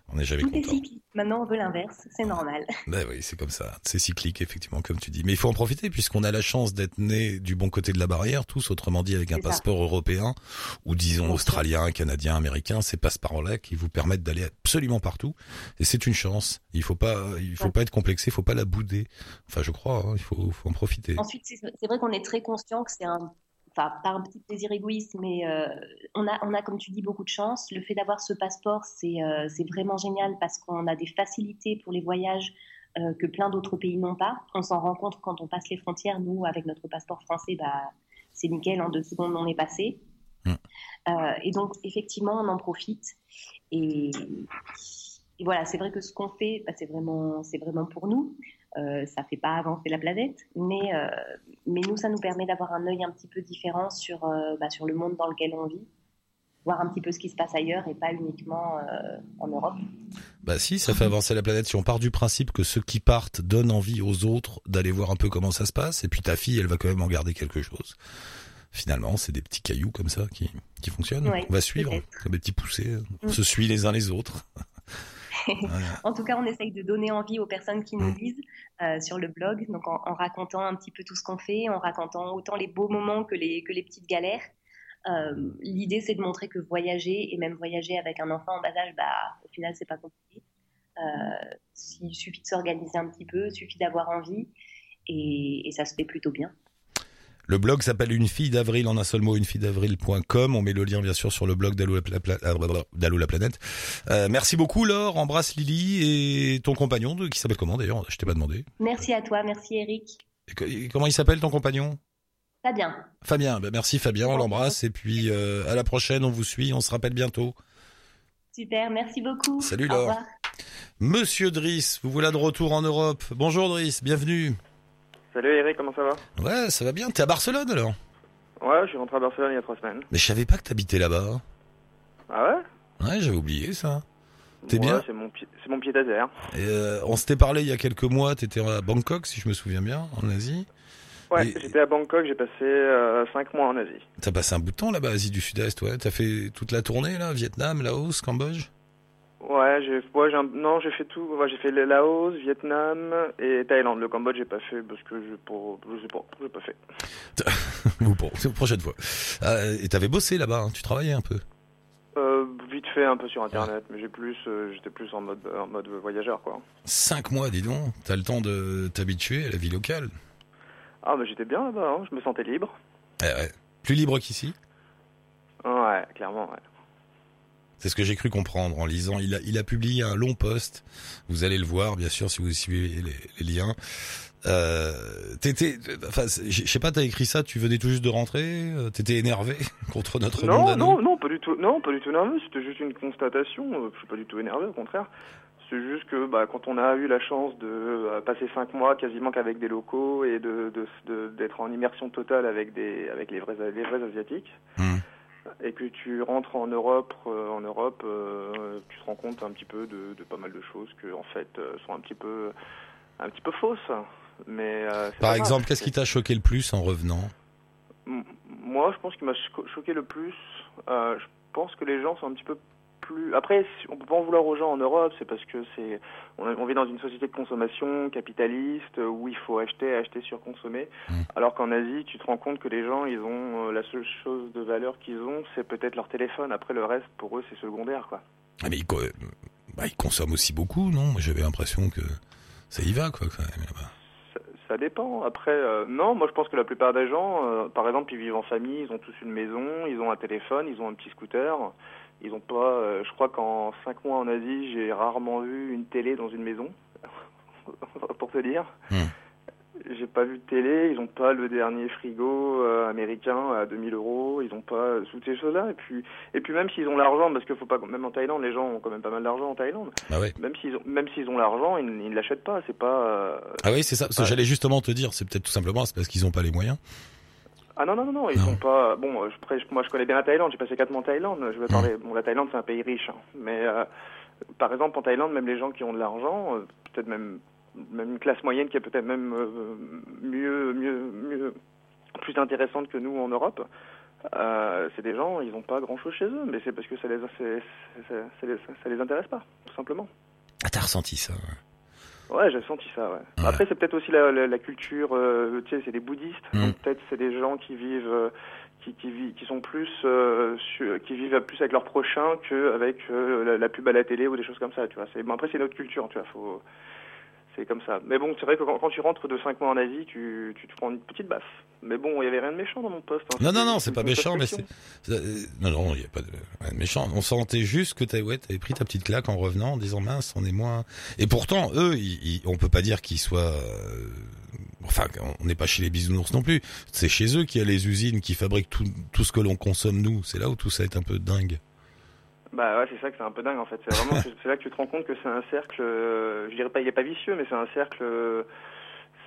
Speaker 2: On n'est jamais content.
Speaker 4: Maintenant, on veut l'inverse, c'est normal.
Speaker 2: Ben oui, c'est comme ça. C'est cyclique, effectivement, comme tu dis. Mais il faut en profiter puisqu'on a la chance d'être né du bon côté de la barrière, tous, autrement dit, avec un passeport européen ou disons australien, canadien, américain ces passeports-là qui vous permettent d'aller absolument partout. Et c'est une chance. Il faut pas, il faut pas être complexé, il faut pas la bouder. Enfin, je crois, hein, il faut, faut, en profiter.
Speaker 4: Ensuite, c'est vrai qu'on est très conscient que c'est un, enfin, pas un petit plaisir égoïste, mais euh, on a, on a, comme tu dis, beaucoup de chance. Le fait d'avoir ce passeport, c'est, euh, vraiment génial parce qu'on a des facilités pour les voyages. Euh, que plein d'autres pays n'ont pas. On s'en rend compte quand on passe les frontières. Nous, avec notre passeport français, bah, c'est nickel, en deux secondes on est passé. Mm. Euh, et donc, effectivement, on en profite. Et, voilà, c'est vrai que ce qu'on fait, bah, c'est vraiment, c'est vraiment pour nous. Euh, ça fait pas avancer la planète, mais, euh, mais nous, ça nous permet d'avoir un œil un petit peu différent sur, euh, bah, sur le monde dans lequel on vit, voir un petit peu ce qui se passe ailleurs et pas uniquement en Europe.
Speaker 2: Bah si, ça fait avancer la planète. Si on part du principe que ceux qui partent donnent envie aux autres d'aller voir un peu comment ça se passe, et puis ta fille, elle va quand même en garder quelque chose finalement, c'est des petits cailloux comme ça qui, qui fonctionnent. on va suivre, comme des petits poussés. On mm. se suit les uns les autres.
Speaker 4: en tout cas, on essaye de donner envie aux personnes qui nous mm. lisent euh, sur le blog, donc en, racontant un petit peu tout ce qu'on fait, en racontant autant les beaux moments que les, que les petites galères. Euh, L'idée, c'est de montrer que voyager, et même voyager avec un enfant en bas âge, bah, au final, c'est pas compliqué. Euh, il suffit de s'organiser un petit peu, il suffit d'avoir envie, et, et ça se fait plutôt bien.
Speaker 2: Le blog s'appelle Une fille d'avril en un seul mot, d'avril.com. On met le lien bien sûr sur le blog d'Allo la, planète. Euh, merci beaucoup Laure, embrasse Lily et ton compagnon qui s'appelle comment d'ailleurs? Je t'ai pas demandé.
Speaker 4: Merci à toi, merci Eric.
Speaker 2: comment il s'appelle ton compagnon?
Speaker 4: Fabien.
Speaker 2: Fabien, ben merci Fabien, on l'embrasse et puis euh, à la prochaine, on vous suit, on se rappelle bientôt.
Speaker 4: Super, merci beaucoup.
Speaker 2: Salut Laure. Monsieur Driss, vous voilà de retour en Europe. Bonjour Driss, bienvenue.
Speaker 5: Salut Eric, comment ça va?
Speaker 2: Ouais, ça va bien. T'es à Barcelone alors?
Speaker 5: Ouais, je suis rentré à Barcelone il y a trois semaines.
Speaker 2: Mais je savais pas que t'habitais là-bas.
Speaker 5: Ah ouais?
Speaker 2: Ouais, j'avais oublié ça. T'es bien?
Speaker 5: C'est mon, pied, mon pied à terre.
Speaker 2: Euh, on s'était parlé il y a quelques mois, t'étais à Bangkok, si je me souviens bien, en Asie.
Speaker 5: Ouais, j'étais à Bangkok, j'ai passé euh, cinq mois en Asie.
Speaker 2: T'as passé un bout de temps là-bas, Asie du Sud-Est, ouais. T'as fait toute la tournée là, Vietnam, Laos, Cambodge?
Speaker 5: Ouais, j'ai ouais, non, j'ai fait tout. j'ai fait le Laos, Vietnam et Thaïlande. Le Cambodge, j'ai pas fait parce que je pour je sais pas, j'ai pas fait.
Speaker 2: Ou bon, c'est la prochaine fois. Euh, et t'avais bossé là-bas, hein, tu travaillais un peu?
Speaker 5: Euh, vite fait un peu sur internet, mais j'ai plus euh, j'étais plus en mode en mode voyageur quoi.
Speaker 2: Cinq mois, dis donc. T'as le temps de t'habituer à la vie locale.
Speaker 5: Ah mais j'étais bien là-bas, hein. je me sentais libre.
Speaker 2: Eh ouais. Plus libre qu'ici?
Speaker 5: Ouais, clairement, ouais.
Speaker 2: C'est ce que j'ai cru comprendre en lisant. Il a, il a publié un long post. Vous allez le voir, bien sûr, si vous suivez les, liens. Euh, t'étais, enfin, je sais pas, t'as écrit ça. Tu venais tout juste de rentrer. Euh, t'étais énervé contre notre
Speaker 5: non. Non, non, pas du tout. Non, pas du tout nerveux. C'était juste une constatation. Euh, je suis pas du tout énervé, au contraire. C'est juste que bah, quand on a eu la chance de euh, passer cinq mois quasiment qu'avec des locaux et de d'être en immersion totale avec des avec les vrais les vrais asiatiques. Hum et que tu rentres en Europe, euh, en Europe, euh, tu te rends compte un petit peu de, de, pas mal de choses que en fait euh, sont un petit peu, un petit peu fausses. Mais
Speaker 2: par exemple, qu'est-ce qui t'a choqué le plus en revenant?
Speaker 5: Moi, je pense qu'il m'a choqué le plus. je pense que les gens sont un petit peu plus. Après, on peut pas en vouloir aux gens en Europe, c'est parce que c'est on, vit dans une société de consommation capitaliste où il faut acheter, acheter, surconsommer. Mmh. Alors qu'en Asie, tu te rends compte que les gens, ils ont euh, la seule chose de valeur qu'ils ont, c'est peut-être leur téléphone. Après, le reste, pour eux, c'est secondaire, quoi.
Speaker 2: Ah, mais ils, bah, ils consomment aussi beaucoup, non? J'avais l'impression que ça y va, quoi, quand même,
Speaker 5: Ça, dépend. Après, euh, non, moi je pense que la plupart des gens, euh, par exemple, ils vivent en famille, ils ont tous une maison, ils ont un téléphone, ils ont un petit scooter. Ils ont pas. Euh, je crois qu'en cinq mois en Asie, j'ai rarement vu une télé dans une maison, pour te dire. Hmm. J'ai pas vu de télé. Ils ont pas le dernier frigo euh, américain à 2000 euros. Ils ont pas toutes ces choses-là. Et puis, et puis même s'ils ont l'argent, parce qu'il faut pas. Même en Thaïlande, les gens ont quand même pas mal d'argent en Thaïlande.
Speaker 2: Ah
Speaker 5: Même s'ils ont, même s'ils ont l'argent, ils, ne l'achètent pas. C'est pas. Euh,
Speaker 2: ah oui, c'est ça. J'allais justement te dire. C'est peut-être tout simplement parce qu'ils ont pas les moyens.
Speaker 5: Ah non, non, non, non, ils sont pas. Bon, moi je connais bien la Thaïlande, j'ai passé 4 mois en Thaïlande. Je vais parler. Bon, la Thaïlande c'est un pays riche, hein. mais euh, par exemple en Thaïlande, même les gens qui ont de l'argent, euh, peut-être même même une classe moyenne qui est peut-être même euh, mieux, mieux, mieux, plus intéressante que nous en Europe. c'est des gens, ils n'ont pas grand-chose chez eux, mais c'est parce que ça les, ça, les, ça les intéresse pas, tout simplement.
Speaker 2: Ah, t'as ressenti ça
Speaker 5: Ouais, j'ai senti ça. Ouais. Après, c'est peut-être aussi la, la, culture. Euh, tu sais, c'est des bouddhistes, mm. donc peut-être c'est des gens qui vivent, euh, qui, qui, qui sont plus, euh, qui vivent plus avec leurs prochains qu'avec la, la, pub à la télé ou des choses comme ça. Tu vois. Bon, après, c'est notre culture. Tu vois. Faut, c'est comme ça. Mais bon, c'est vrai que quand, tu rentres de 5 mois en Asie, tu, tu te prends une petite baffe. Mais bon, il y avait rien de méchant dans mon poste. Hein.
Speaker 2: Non, non, non, c'est pas méchant, mais c'est. Non, non, il n'y a pas de rien de méchant. On sentait juste que tu ouais, avais pris ta petite claque en revenant, en disant mince, on est moins. Et pourtant, eux, ils, on peut pas dire qu'ils soient. Euh, enfin, on n'est pas chez les bisounours non plus. C'est chez eux qu'il y a les usines qui fabriquent tout, tout ce que l'on consomme nous. C'est là où tout ça est un peu dingue.
Speaker 5: Bah ouais, c'est ça que c'est un peu dingue en fait. C'est vraiment c'est là que tu te rends compte que c'est un cercle. Euh, je dirais pas, il est pas vicieux, mais c'est un cercle. Euh,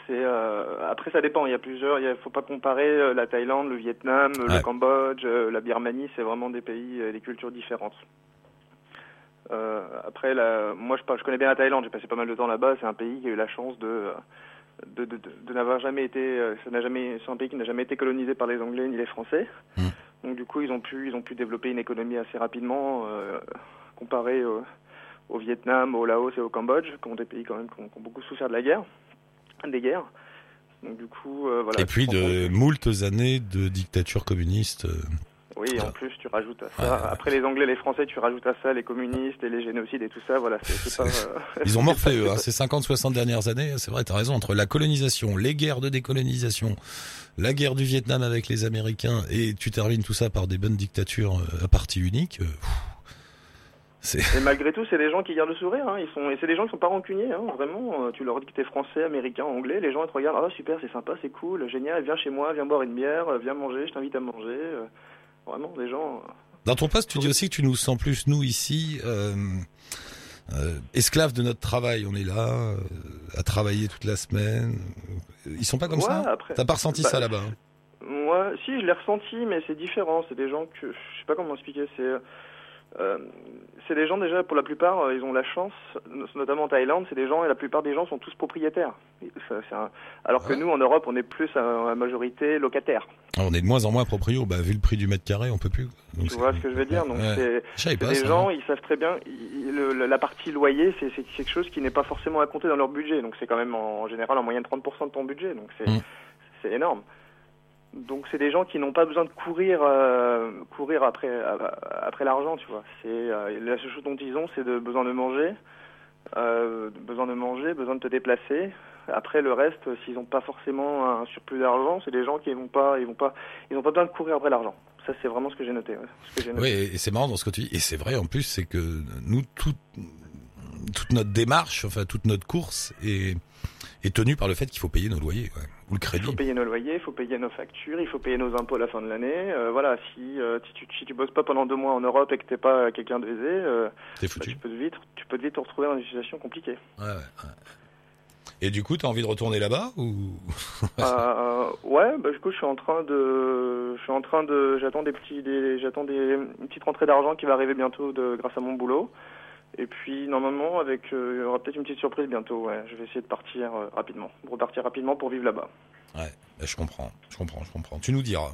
Speaker 5: c'est euh, après ça dépend. Il y a plusieurs. Il faut pas comparer la Thaïlande, le Vietnam, le Cambodge, la Birmanie. C'est vraiment des pays, des cultures différentes. après, la, moi je, je connais bien la Thaïlande. J'ai passé pas mal de temps là-bas. C'est un pays qui a eu la chance de de, de, de, n'avoir jamais été. ça n'a jamais. C'est un pays qui n'a jamais été colonisé par les Anglais ni les Français. Mmh. Donc du coup, ils ont pu, ils ont pu développer une économie assez rapidement, euh, comparé au, Vietnam, au Laos et au Cambodge, qui ont des pays quand même qui ont, beaucoup souffert de la guerre, des guerres. Donc du coup, euh, voilà.
Speaker 2: Et puis de moultes années de dictature communiste.
Speaker 5: Oui, Oui, en plus, tu rajoutes à ça. Après les Anglais, les Français, tu rajoutes à ça les communistes et les génocides et tout ça. Voilà, c'est pas. Euh,
Speaker 2: Ils ont morflé, eux, hein, ces 50-60 dernières années. C'est vrai, t'as raison. Entre la colonisation, les guerres de décolonisation, la guerre du Vietnam avec les Américains, et tu termines tout ça par des bonnes dictatures euh, à partie unique. Euh,
Speaker 5: et malgré tout, c'est des gens qui gardent le sourire. Hein. Ils sont, et c'est des gens qui sont pas rancuniers. Hein. Vraiment, tu leur dis que t'es français, américain, anglais, les gens ils te regardent. Ah super, c'est sympa, c'est cool, génial. Viens chez moi, viens boire une bière, viens manger, je t'invite à manger. Vraiment, des gens.
Speaker 2: Dans ton poste, tu dis aussi que tu nous sens plus, nous, ici, euh, euh, esclaves de notre travail. On est là, euh, à travailler toute la semaine. Ils sont pas comme ça T'as pas ressenti bah, ça là-bas
Speaker 5: hein? Moi, si, je l'ai ressenti, mais c'est différent. C'est des gens que... Je sais pas comment expliquer. C'est... Euh, c'est des gens déjà, pour la plupart, euh, ils ont la chance, notamment en Thaïlande, c'est des gens, et la plupart des gens sont tous propriétaires. Alors que nous, en Europe, on est plus à, majorité locataire.
Speaker 2: Ah, on est de moins en moins proprio, bah, vu le prix du mètre carré, on peut plus.
Speaker 5: Donc tu vois ce que je veux dire Donc c'est des gens, ils savent très bien, la partie loyer, c'est quelque chose qui n'est pas forcément à compter dans leur budget. Donc c'est quand même en, général en moyenne 30% de ton budget. Donc c'est mm. c'est énorme. Donc c'est des gens qui n'ont pas besoin de courir euh, courir après après l'argent, tu vois. C'est euh, la seule chose dont ils ont, c'est de besoin de manger, euh, besoin de manger, besoin de te déplacer. Après le reste, s'ils n'ont pas forcément un surplus d'argent, c'est des gens qui vont pas ils vont pas ils n'ont pas besoin de courir après l'argent. Ça c'est vraiment ce que j'ai noté, noté.
Speaker 2: Oui, et c'est marrant dans ce que tu dis. Et c'est vrai en plus, c'est que nous tout, toute notre démarche, enfin toute notre course est est tenu par le fait qu'il faut payer nos loyers ou le crédit.
Speaker 5: Il faut payer nos loyers, il faut payer nos factures, il faut payer nos impôts à la fin de l'année. Euh, voilà, si, euh, si, tu, si tu bosses pas pendant deux mois en Europe et que t'es pas quelqu'un de aisé, euh, bah, tu peux vite, tu peux vite te retrouver dans une situation compliquée.
Speaker 2: Ouais, ouais. Et du coup, tu as envie de retourner là-bas ou?
Speaker 5: Ouais, bah, du coup, je suis en train de, je suis en train de, j'attends des petits, des, j'attends des une petite rentrée d'argent qui va arriver bientôt de, grâce à mon boulot. Et puis normalement, avec, euh, il y aura peut-être une petite surprise bientôt. Ouais. Je vais essayer de partir euh, rapidement, repartir rapidement pour vivre là-bas.
Speaker 2: Ouais, bah, je comprends, je comprends, je comprends. Tu nous diras.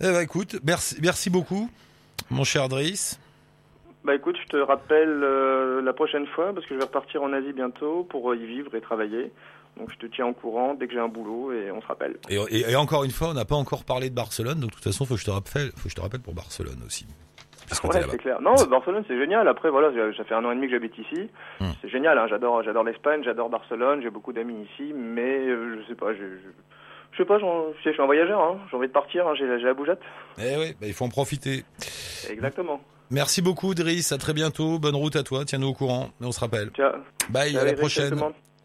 Speaker 2: Eh ben, écoute, merci, merci beaucoup, mon cher Driss.
Speaker 5: Bah écoute, je te rappelle euh, la prochaine fois parce que je vais repartir en Asie bientôt pour y vivre et travailler. Donc je te tiens au courant dès que j'ai un boulot et on se rappelle.
Speaker 2: Et, et, encore une fois, on n'a pas encore parlé de Barcelone, donc de toute façon, faut que je te rappelle, faut que je te rappelle pour Barcelone aussi.
Speaker 5: Ouais, c'est clair. Non, Barcelone, c'est génial. Après, voilà, ça fait un an et demi que j'habite ici. Hmm. C'est génial. Hein. J'adore, j'adore l'Espagne, j'adore Barcelone. J'ai beaucoup d'amis ici, mais euh, je sais pas. Je, je, sais pas. Je suis un voyageur. Hein. J'ai envie de partir. Hein. J'ai la bougeotte.
Speaker 2: Eh oui, bah, il faut en profiter.
Speaker 5: Exactement.
Speaker 2: Merci beaucoup, Driss. À très bientôt. Bonne route à toi. Tiens-nous au courant. On se rappelle.
Speaker 5: Ciao.
Speaker 2: Bye. à la prochaine.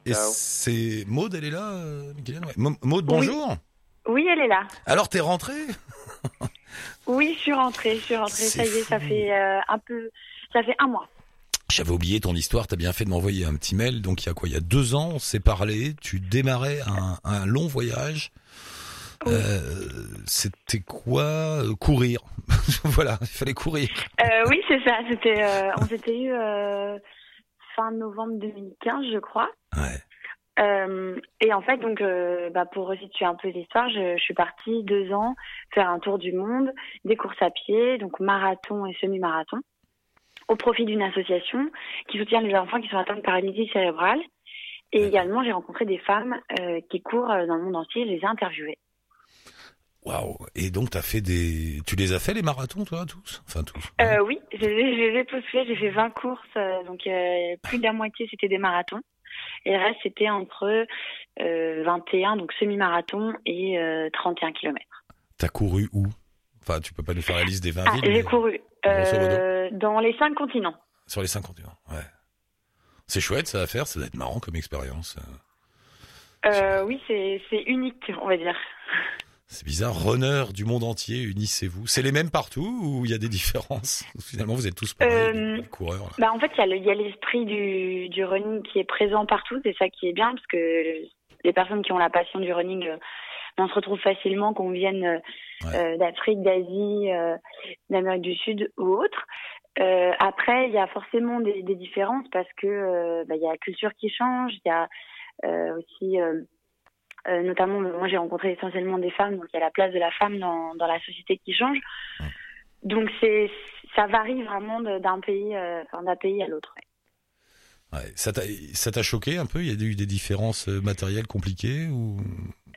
Speaker 2: Et c'est Maude, elle est là, euh, Maude, bonjour.
Speaker 6: Oui. oui, elle est là.
Speaker 2: Alors, t'es rentrée?
Speaker 6: Oui, je suis rentrée, je suis rentrée. Ça y est, ça fait euh, un peu, ça fait un mois.
Speaker 2: J'avais oublié ton histoire, t'as bien fait de m'envoyer un petit mail. Donc il y a quoi? Il y a deux ans, on s'est parlé. Tu démarrais un, long voyage. Euh, c'était quoi? Euh, Courir. voilà, il fallait courir.
Speaker 6: oui, c'est ça. C'était, on s'était eu fin novembre 2015, je crois.
Speaker 2: Ouais.
Speaker 6: Euh, et en fait, donc, euh, bah, pour resituer un peu l'histoire, je, je, suis partie deux ans faire un tour du monde, des courses à pied, donc marathon et semi-marathon, au profit d'une association qui soutient les enfants qui sont atteints de paralysie cérébrale. Et également, j'ai rencontré des femmes euh, qui courent dans le monde entier, je les ai interviewées.
Speaker 2: Waouh Et donc, as fait des... tu les as fait les marathons, toi, tous? Enfin, tous
Speaker 6: Oui, je les, ai tous faits. J'ai fait 20 courses, donc plus de la moitié, c'était des marathons. Et le reste, c'était entre 21, euh, donc semi-marathon, et 31 km.
Speaker 2: T'as couru où? Enfin, tu peux pas nous faire la liste des 20
Speaker 6: ah,
Speaker 2: villes
Speaker 6: J'ai couru euh, dans les 5 continents.
Speaker 2: Sur les 5 continents, ouais. C'est chouette ça à faire, ça doit être marrant comme expérience.
Speaker 6: Euh, oui, c'est unique, on va dire.
Speaker 2: C'est bizarre, runner du monde entier, unissez-vous. C'est les mêmes partout ou il y a des différences Finalement, vous êtes tous pareils, euh, coureurs.
Speaker 6: Bah en fait, il y a l'esprit du, du running qui est présent partout. C'est ça qui est bien parce que les personnes qui ont la passion du running, euh, on se retrouve facilement, qu'on vienne euh, d'Afrique, d'Asie, d'Amérique du Sud ou autre. après, il y a forcément des, des différences parce que bah, il y a la culture qui change, il y a aussi euh, notamment, moi j'ai rencontré essentiellement des femmes, donc il y a la place de la femme dans, dans la société qui change. Donc c'est ça varie vraiment d'un pays, euh, d'un pays à l'autre.
Speaker 2: Ouais. Ça t'a choqué un peu? Il y a eu des différences euh, matérielles compliquées ou?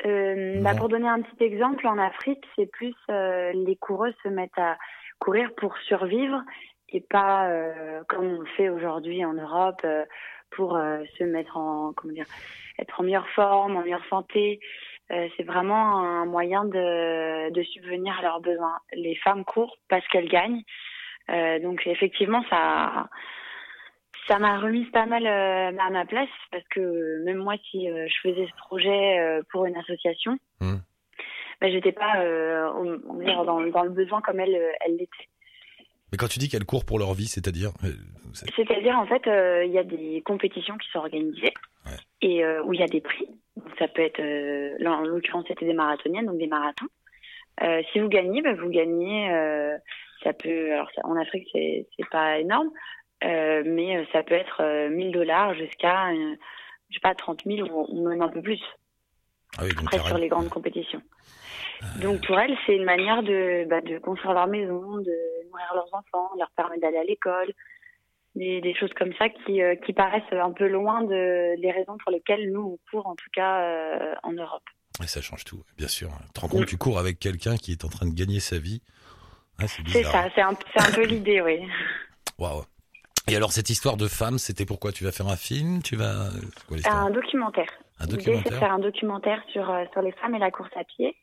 Speaker 6: Euh, bah, pour donner un petit exemple, en Afrique, c'est plus les coureuses se mettent à courir pour survivre et pas comme on le fait aujourd'hui en Europe pour euh, se mettre en comment dire être en meilleure forme, en meilleure santé. Euh, c'est vraiment un moyen de, de subvenir à leurs besoins. Les femmes courent parce qu'elles gagnent. Euh, donc effectivement, ça ça m'a remise pas mal à ma place parce que même moi, si je faisais ce projet pour une association,
Speaker 2: Hmm.
Speaker 6: bah, j'étais pas euh, on- on dans, dans le besoin comme elle elle l'était.
Speaker 2: Mais quand tu dis qu'elles courent pour leur vie, c'est-à-dire euh, c'est-
Speaker 6: C'est-à-dire en fait, euh, il y a des compétitions qui sont organisées
Speaker 2: Ouais.
Speaker 6: et euh, où il y a des prix. Donc, ça peut être, euh, là en l'occurrence c'était des marathoniennes, donc des marathons. Si vous gagnez, bah, vous gagnez. ça peut, alors ça- en Afrique c'est pas énorme, mais ça peut être euh, 1000 dollars jusqu'à, je sais pas, 30 000 ou, ou même un peu plus.
Speaker 2: Ah oui, donc
Speaker 6: après sur les grandes compétitions. Donc pour elles, c'est une manière de, bah, de construire leur maison, de nourrir leurs enfants, leur permettre d'aller à l'école, des, des choses comme ça qui, euh, qui paraissent un peu loin de, des raisons pour lesquelles nous on court, en tout cas euh, en Europe.
Speaker 2: Ouais, ça change tout, bien sûr. Tu te rends compte, tu cours avec quelqu'un qui est en train de gagner sa vie. C'est
Speaker 6: ça, c'est un, un peu l'idée, oui.
Speaker 2: Waouh. Et alors, cette histoire de femme, c'était pourquoi? Tu vas faire un film? Tu vas. quoi
Speaker 6: Un documentaire.
Speaker 2: Un
Speaker 6: L'idée, c'est de
Speaker 2: documentaire
Speaker 6: faire un documentaire sur, euh, sur les femmes et la course à pied.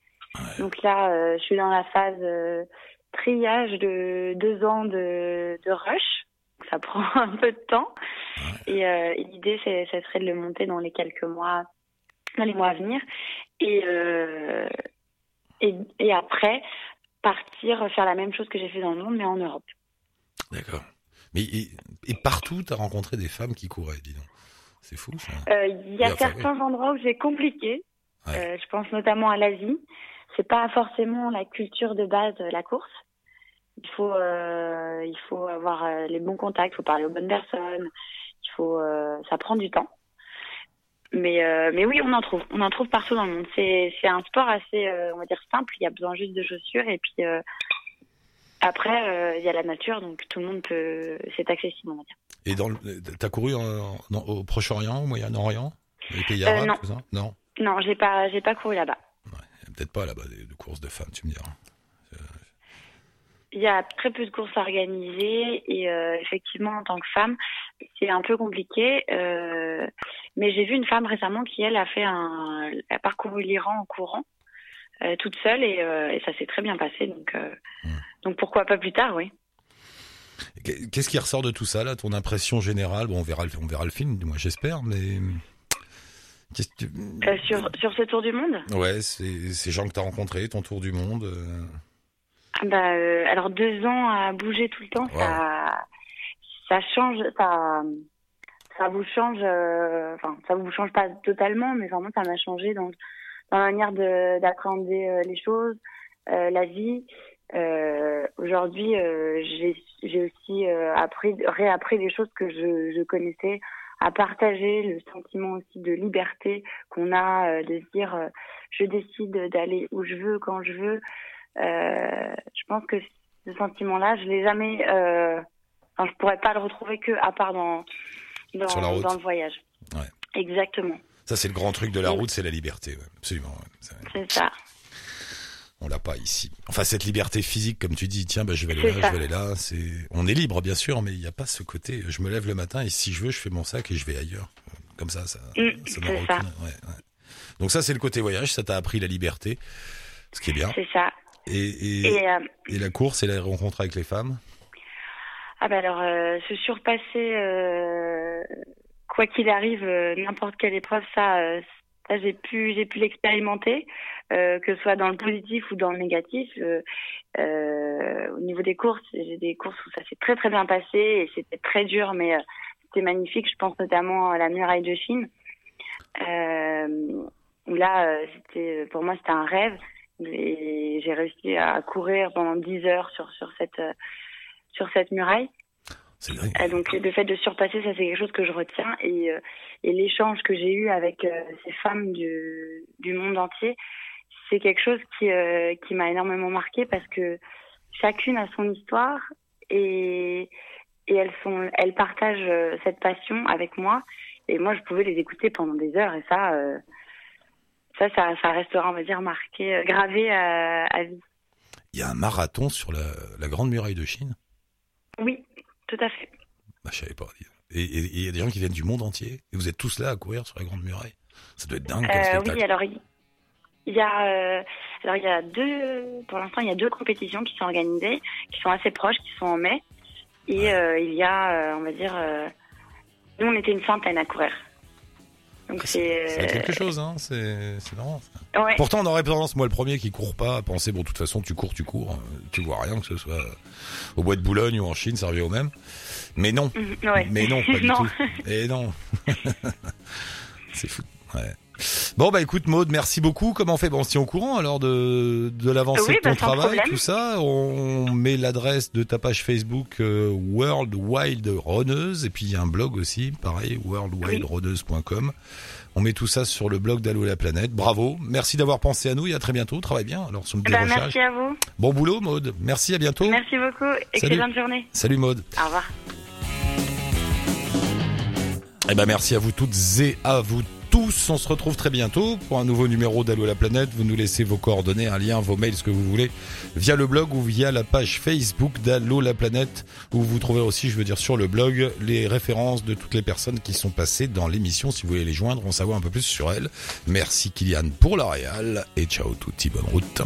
Speaker 6: Donc là, euh, je suis dans la phase euh, triage de deux ans de, de rush. Ça prend un peu de temps. Et, euh, et l'idée, c'est, ça serait de le monter dans les quelques mois, dans les mois à venir. Et, et, et après, partir faire la même chose que j'ai fait dans le monde, mais en Europe.
Speaker 2: D'accord. Mais et, et partout, tu as rencontré des femmes qui couraient, dis donc. C'est fou, ça.
Speaker 6: Euh, Il y a certains endroits où c'est compliqué.
Speaker 2: Ouais.
Speaker 6: Euh, je pense notamment à l'Asie. C'est pas forcément la culture de base de la course. Il faut, euh, il faut avoir euh, les bons contacts, il faut parler aux bonnes personnes. Il faut, euh, ça prend du temps. Mais, euh, mais oui, on en trouve. On en trouve partout dans le monde. C'est, c'est un sport assez, euh, on va dire simple. Il y a besoin juste de chaussures et puis euh, après, euh, il y a la nature, donc tout le monde peut. C'est accessible, on va dire.
Speaker 2: Et dans le, t'as couru en- dans- au Proche-Orient, au Moyen-Orient Les pays
Speaker 6: Euh,
Speaker 2: arabes,
Speaker 6: non.
Speaker 2: tout ça? Non
Speaker 6: Non, j'ai pas, j'ai pas couru là-bas.
Speaker 2: Peut-être pas là-bas de, courses de femmes, tu me diras.
Speaker 6: Il y a très peu de courses organisées et euh, effectivement en tant que femme c'est un peu compliqué. euh, mais j'ai vu une femme récemment qui elle a fait un a parcouru l'Iran en courant euh, toute seule et, euh, et ça s'est très bien passé donc euh, donc pourquoi pas plus tard oui.
Speaker 2: Qu'est- Qu'est-ce qui ressort de tout ça, là Ton impression générale? Bon, on verra, le- on verra le film, moi j'espère, mais. qu'est-ce que tu-
Speaker 6: Euh, sur sur ce tour du monde?
Speaker 2: Ouais, ces gens que tu as rencontrés, ton tour du monde. euh,
Speaker 6: Ah Bah, euh, alors deux ans à bouger tout le temps, ça, ça change, ça, ça vous change, euh, enfin, ça vous change pas totalement, mais vraiment ça m'a changé dans, la manière de- d'appréhender euh, les choses, euh, la vie. Euh, Aujourd'hui, j'ai aussi appris, réappris des choses que je, je connaissais, à partager le sentiment aussi de liberté qu'on a, euh, de se dire, euh, je décide d'aller où je veux, quand je veux. Euh, je pense que ce sentiment-là, je l'ai jamais. Enfin, je pourrais pas le retrouver que à part dans dans,
Speaker 2: Sur la route.
Speaker 6: dans le voyage.
Speaker 2: Ouais.
Speaker 6: Exactement,
Speaker 2: Ça, c'est le grand truc de la route, c'est la liberté, ouais, absolument. ouais.
Speaker 6: C'est ça.
Speaker 2: on l'a pas ici. Enfin, cette liberté physique, comme tu dis, tiens, bah, je vais aller là,
Speaker 6: ça.
Speaker 2: je vais aller là. C'est, on est libre, bien sûr, mais il n'y a pas ce côté. Je me lève le matin et si je veux, je fais mon sac et je vais ailleurs. Comme ça, ça, ça aucune- ouais. Donc ça, c'est le côté voyage. Ça t'a appris la liberté, ce qui est bien.
Speaker 6: C'est ça.
Speaker 2: Et, et,
Speaker 6: Et euh,
Speaker 2: et la course et la rencontre avec les femmes?
Speaker 6: ah bah alors euh, se surpasser, euh, quoi qu'il arrive, euh, n'importe quelle épreuve, ça, euh, ça j'ai pu j'ai pu l'expérimenter, euh, que ce soit dans le positif ou dans le négatif. Au niveau des courses, j'ai des courses où ça s'est très très bien passé et c'était très dur, mais c'était magnifique. Je pense notamment à la muraille de Chine. Où là, c'était pour moi c'était un rêve. Et j'ai réussi à courir pendant 10 heures sur sur cette sur cette muraille.
Speaker 2: C'est.
Speaker 6: Euh, donc le fait de surpasser, ça c'est quelque chose que je retiens et, euh, et l'échange que j'ai eu avec euh, ces femmes du, du monde entier, c'est quelque chose qui, euh, qui m'a énormément marqué parce que chacune a son histoire et, et elles sont elles partagent cette passion avec moi et moi je pouvais les écouter pendant des heures et ça euh, ça, ça, ça restera, on va dire, marqué, gravé à, à vie.
Speaker 2: Il y a un marathon sur la, la Grande Muraille de Chine?
Speaker 6: Oui, tout à fait.
Speaker 2: Bah, je savais pas. Et il y a des gens qui viennent du monde entier. Et vous êtes tous là à courir sur la Grande Muraille. Ça doit être dingue
Speaker 6: Euh, oui, alors il y a, euh, alors il y a deux, pour l'instant, il y a deux compétitions qui sont organisées, qui sont assez proches, qui sont en mai. Et euh, il y a, on va dire, nous on était une centaine à courir. Donc c'est.
Speaker 2: C'est quelque chose, hein. C'est c'est marrant. ça.
Speaker 6: euh, ouais.
Speaker 2: Pourtant, on aurait tendance, moi le premier qui court pas, à penser, bon, de toute façon, tu cours, tu cours. euh, Tu vois rien, que ce soit au bois de Boulogne ou en Chine, ça revient au même. Mais non.
Speaker 6: Ouais.
Speaker 2: Mais non, pas du
Speaker 6: Non.
Speaker 2: tout. Et non. c'est fou. Ouais. Bon bah écoute Maude, merci beaucoup. Comment on fait? Bon, on se tient au courant alors de, de l'avancée
Speaker 6: Oui,
Speaker 2: de ton
Speaker 6: bah,
Speaker 2: travail,
Speaker 6: problème.
Speaker 2: tout ça. On met l'adresse de ta page Facebook euh, World Wild Runneuse et puis il y a un blog aussi, pareil, worldwildrunneuse.com. On met tout ça sur le blog d'Allo la planète. Bravo, merci d'avoir pensé à nous et à très bientôt. Travaille bien alors sur le
Speaker 6: Bah, merci à vous.
Speaker 2: Bon boulot Maude. Merci, à bientôt.
Speaker 6: Merci beaucoup. Excellente journée.
Speaker 2: Salut Maude.
Speaker 6: Au revoir.
Speaker 2: Eh ben merci à vous toutes et à vous tous. On se retrouve très bientôt pour un nouveau numéro d'Allo la planète. Vous nous laissez vos coordonnées, un lien, vos mails, ce que vous voulez, via le blog ou via la page Facebook d'Allo la planète, où vous trouverez aussi, je veux dire, sur le blog, les références de toutes les personnes qui sont passées dans l'émission. Si vous voulez les joindre, en savoir un peu plus sur elles. Merci Kylian pour la réal et ciao tutti, bonne route.